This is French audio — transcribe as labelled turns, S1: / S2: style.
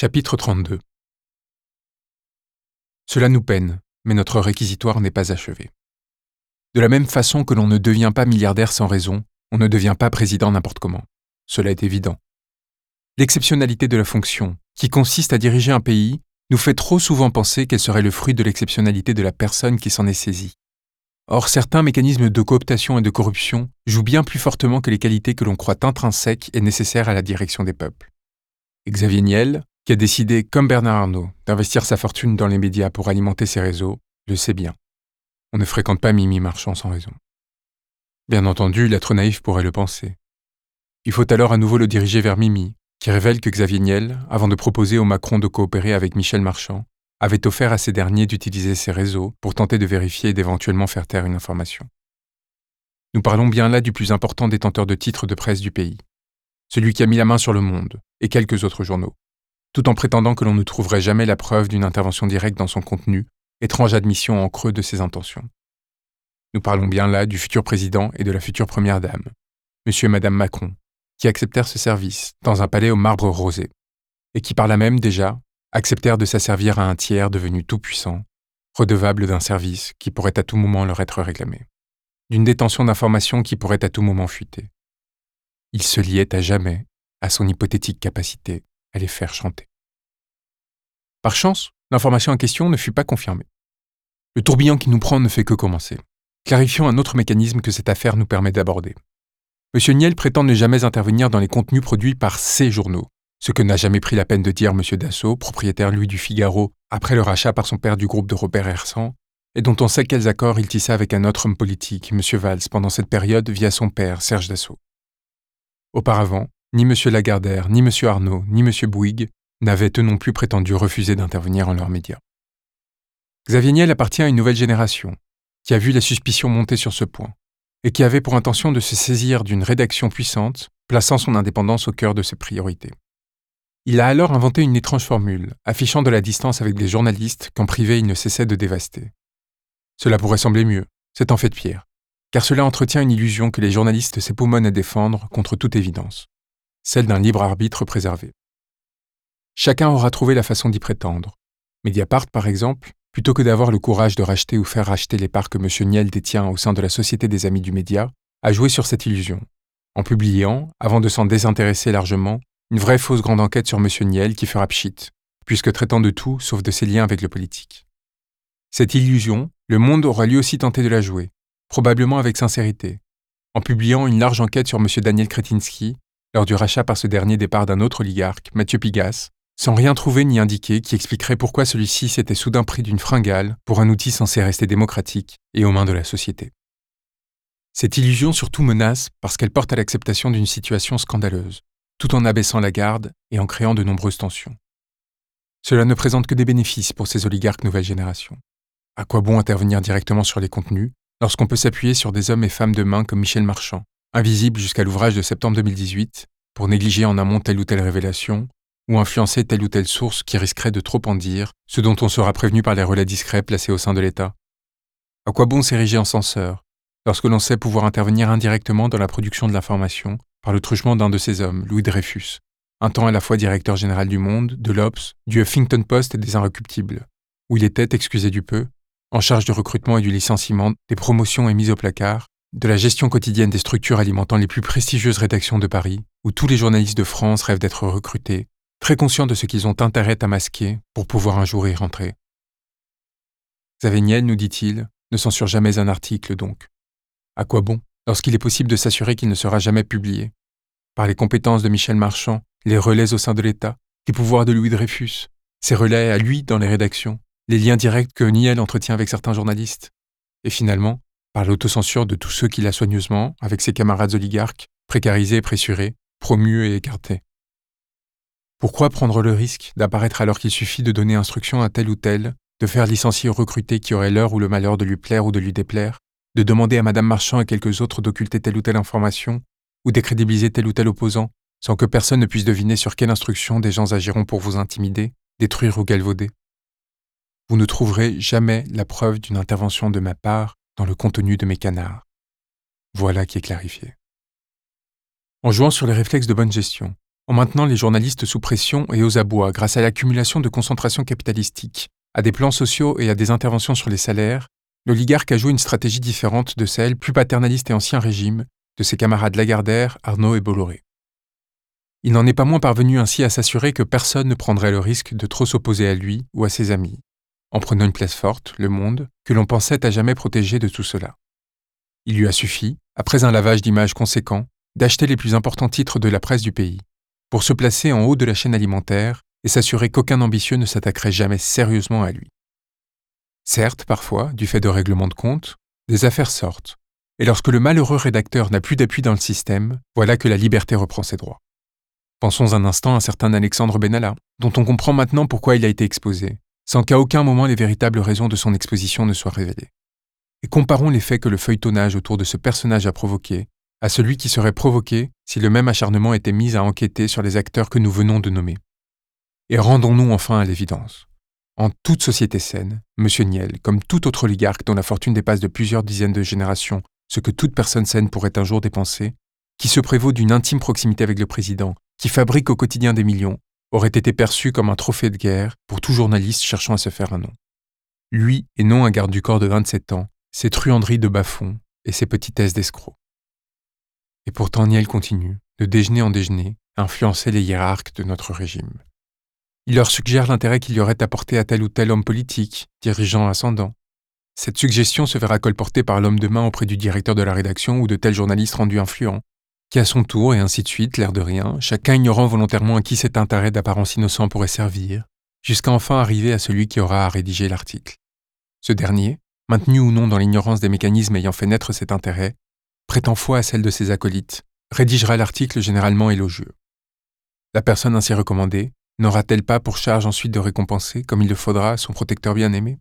S1: Chapitre 32 Cela nous peine, mais notre réquisitoire n'est pas achevé. De la même façon que l'on ne devient pas milliardaire sans raison, on ne devient pas président n'importe comment. Cela est évident. L'exceptionnalité de la fonction, qui consiste à diriger un pays, nous fait trop souvent penser qu'elle serait le fruit de l'exceptionnalité de la personne qui s'en est saisie. Or, certains mécanismes de cooptation et de corruption jouent bien plus fortement que les qualités que l'on croit intrinsèques et nécessaires à la direction des peuples. Xavier Niel, qui a décidé, comme Bernard Arnault, d'investir sa fortune dans les médias pour alimenter ses réseaux, le sait bien. On ne fréquente pas Mimi Marchand sans raison. Bien entendu, l'être naïf pourrait le penser. Il faut alors à nouveau le diriger vers Mimi, qui révèle que Xavier Niel, avant de proposer au Macron de coopérer avec Michel Marchand, avait offert à ces derniers d'utiliser ses réseaux pour tenter de vérifier et d'éventuellement faire taire une information. Nous parlons bien là du plus important détenteur de titres de presse du pays, celui qui a mis la main sur le monde et quelques autres journaux, tout en prétendant que l'on ne trouverait jamais la preuve d'une intervention directe dans son contenu, étrange admission en creux de ses intentions. Nous parlons bien là du futur président et de la future première dame, monsieur et madame Macron, qui acceptèrent ce service dans un palais au marbre rosé, et qui par là même déjà acceptèrent de s'asservir à un tiers devenu tout-puissant, redevable d'un service qui pourrait à tout moment leur être réclamé, d'une détention d'informations qui pourrait à tout moment fuiter. Ils se liaient à jamais à son hypothétique capacité les faire chanter. Par chance, l'information en question ne fut pas confirmée. Le tourbillon qui nous prend ne fait que commencer. Clarifions un autre mécanisme que cette affaire nous permet d'aborder. M. Niel prétend ne jamais intervenir dans les contenus produits par ses journaux, ce que n'a jamais pris la peine de dire M. Dassault, propriétaire lui du Figaro, après le rachat par son père du groupe de Robert Hersan, et dont on sait quels accords il tissa avec un autre homme politique, M. Valls, pendant cette période via son père, Serge Dassault. Auparavant, ni M. Lagardère, ni M. Arnaud, ni M. Bouygues n'avaient eux non plus prétendu refuser d'intervenir en leurs médias. Xavier Niel appartient à une nouvelle génération, qui a vu la suspicion monter sur ce point, et qui avait pour intention de se saisir d'une rédaction puissante, plaçant son indépendance au cœur de ses priorités. Il a alors inventé une étrange formule, affichant de la distance avec des journalistes qu'en privé il ne cessait de dévaster. Cela pourrait sembler mieux, c'est en fait pire, car cela entretient une illusion que les journalistes s'époumonnent à défendre contre toute évidence celle d'un libre arbitre préservé. Chacun aura trouvé la façon d'y prétendre. Mediapart, par exemple, plutôt que d'avoir le courage de racheter ou faire racheter les parts que M. Niel détient au sein de la Société des Amis du Média, a joué sur cette illusion, en publiant, avant de s'en désintéresser largement, une vraie fausse grande enquête sur M. Niel qui fera pchit, puisque traitant de tout sauf de ses liens avec le politique. Cette illusion, le monde aura lui aussi tenté de la jouer, probablement avec sincérité, en publiant une large enquête sur M. Daniel Kretinsky, lors du rachat par ce dernier départ d'un autre oligarque, Mathieu Pigas, sans rien trouver ni indiquer qui expliquerait pourquoi celui-ci s'était soudain pris d'une fringale pour un outil censé rester démocratique et aux mains de la société. Cette illusion surtout menace parce qu'elle porte à l'acceptation d'une situation scandaleuse, tout en abaissant la garde et en créant de nombreuses tensions. Cela ne présente que des bénéfices pour ces oligarques nouvelle génération. À quoi bon intervenir directement sur les contenus lorsqu'on peut s'appuyer sur des hommes et femmes de main comme Michel Marchand, invisible jusqu'à l'ouvrage de septembre 2018, pour négliger en amont telle ou telle révélation, ou influencer telle ou telle source qui risquerait de trop en dire, ce dont on sera prévenu par les relais discrets placés au sein de l'État. À quoi bon s'ériger en censeur, lorsque l'on sait pouvoir intervenir indirectement dans la production de l'information par le truchement d'un de ces hommes, Louis Dreyfus, un temps à la fois directeur général du Monde, de l'Obs, du Huffington Post et des Inrecuptibles, où il était, excusé du peu, en charge du recrutement et du licenciement, des promotions et mises au placard, de la gestion quotidienne des structures alimentant les plus prestigieuses rédactions de Paris, où tous les journalistes de France rêvent d'être recrutés, très conscients de ce qu'ils ont intérêt à masquer pour pouvoir un jour y rentrer. Xavier nous dit-il, ne censure jamais un article donc. À quoi bon, lorsqu'il est possible de s'assurer qu'il ne sera jamais publié? Par les compétences de Michel Marchand, les relais au sein de l'État, les pouvoirs de Louis Dreyfus, ses relais à lui dans les rédactions, les liens directs que Niel entretient avec certains journalistes. Et finalement, par l'autocensure de tous ceux qu'il a soigneusement, avec ses camarades oligarques, précarisés et pressurés, promus et écartés. Pourquoi prendre le risque d'apparaître alors qu'il suffit de donner instruction à tel ou tel, de faire licencier ou recruter qui aurait l'heure ou le malheur de lui plaire ou de lui déplaire, de demander à Madame Marchand et quelques autres d'occulter telle ou telle information, ou décrédibiliser tel ou tel opposant, sans que personne ne puisse deviner sur quelle instruction des gens agiront pour vous intimider, détruire ou galvauder? Vous ne trouverez jamais la preuve d'une intervention de ma part dans le contenu de mes canards. Voilà qui est clarifié. En jouant sur les réflexes de bonne gestion, en maintenant les journalistes sous pression et aux abois grâce à l'accumulation de concentration capitalistique, à des plans sociaux et à des interventions sur les salaires, l'oligarque a joué une stratégie différente de celle, plus paternaliste et ancien régime, de ses camarades Lagardère, Arnaud et Bolloré. Il n'en est pas moins parvenu ainsi à s'assurer que personne ne prendrait le risque de trop s'opposer à lui ou à ses amis, en prenant une place forte, le monde, que l'on pensait à jamais protégé de tout cela. Il lui a suffi, après un lavage d'images conséquent, d'acheter les plus importants titres de la presse du pays, pour se placer en haut de la chaîne alimentaire et s'assurer qu'aucun ambitieux ne s'attaquerait jamais sérieusement à lui. Certes, parfois, du fait de règlements de compte, des affaires sortent, et lorsque le malheureux rédacteur n'a plus d'appui dans le système, voilà que la liberté reprend ses droits. Pensons un instant à un certain Alexandre Benalla, dont on comprend maintenant pourquoi il a été exposé, sans qu'à aucun moment les véritables raisons de son exposition ne soient révélées. Et comparons les faits que le feuilletonnage autour de ce personnage a provoqué à celui qui serait provoqué si le même acharnement était mis à enquêter sur les acteurs que nous venons de nommer. Et rendons-nous enfin à l'évidence. En toute société saine, M. Niel, comme tout autre oligarque dont la fortune dépasse de plusieurs dizaines de générations ce que toute personne saine pourrait un jour dépenser, qui se prévaut d'une intime proximité avec le président, qui fabrique au quotidien des millions, aurait été perçu comme un trophée de guerre pour tout journaliste cherchant à se faire un nom. Lui, et non un garde du corps de 27 ans, ses truanderies de bas-fond et ses petitesses d'escroc. Et pourtant Niel continue, de déjeuner en déjeuner, à influencer les hiérarques de notre régime. Il leur suggère l'intérêt qu'il y aurait apporté à tel ou tel homme politique, dirigeant ascendant. Cette suggestion se verra colportée par l'homme de main auprès du directeur de la rédaction ou de tel journaliste rendu influent, qui à son tour, et ainsi de suite, l'air de rien, chacun ignorant volontairement à qui cet intérêt d'apparence innocent pourrait servir, jusqu'à enfin arriver à celui qui aura à rédiger l'article. Ce dernier, maintenu ou non dans l'ignorance des mécanismes ayant fait naître cet intérêt, prétend foi à celle de ses acolytes, rédigera l'article généralement élogieux. La personne ainsi recommandée n'aura-t-elle pas pour charge ensuite de récompenser, comme il le faudra, son protecteur bien-aimé?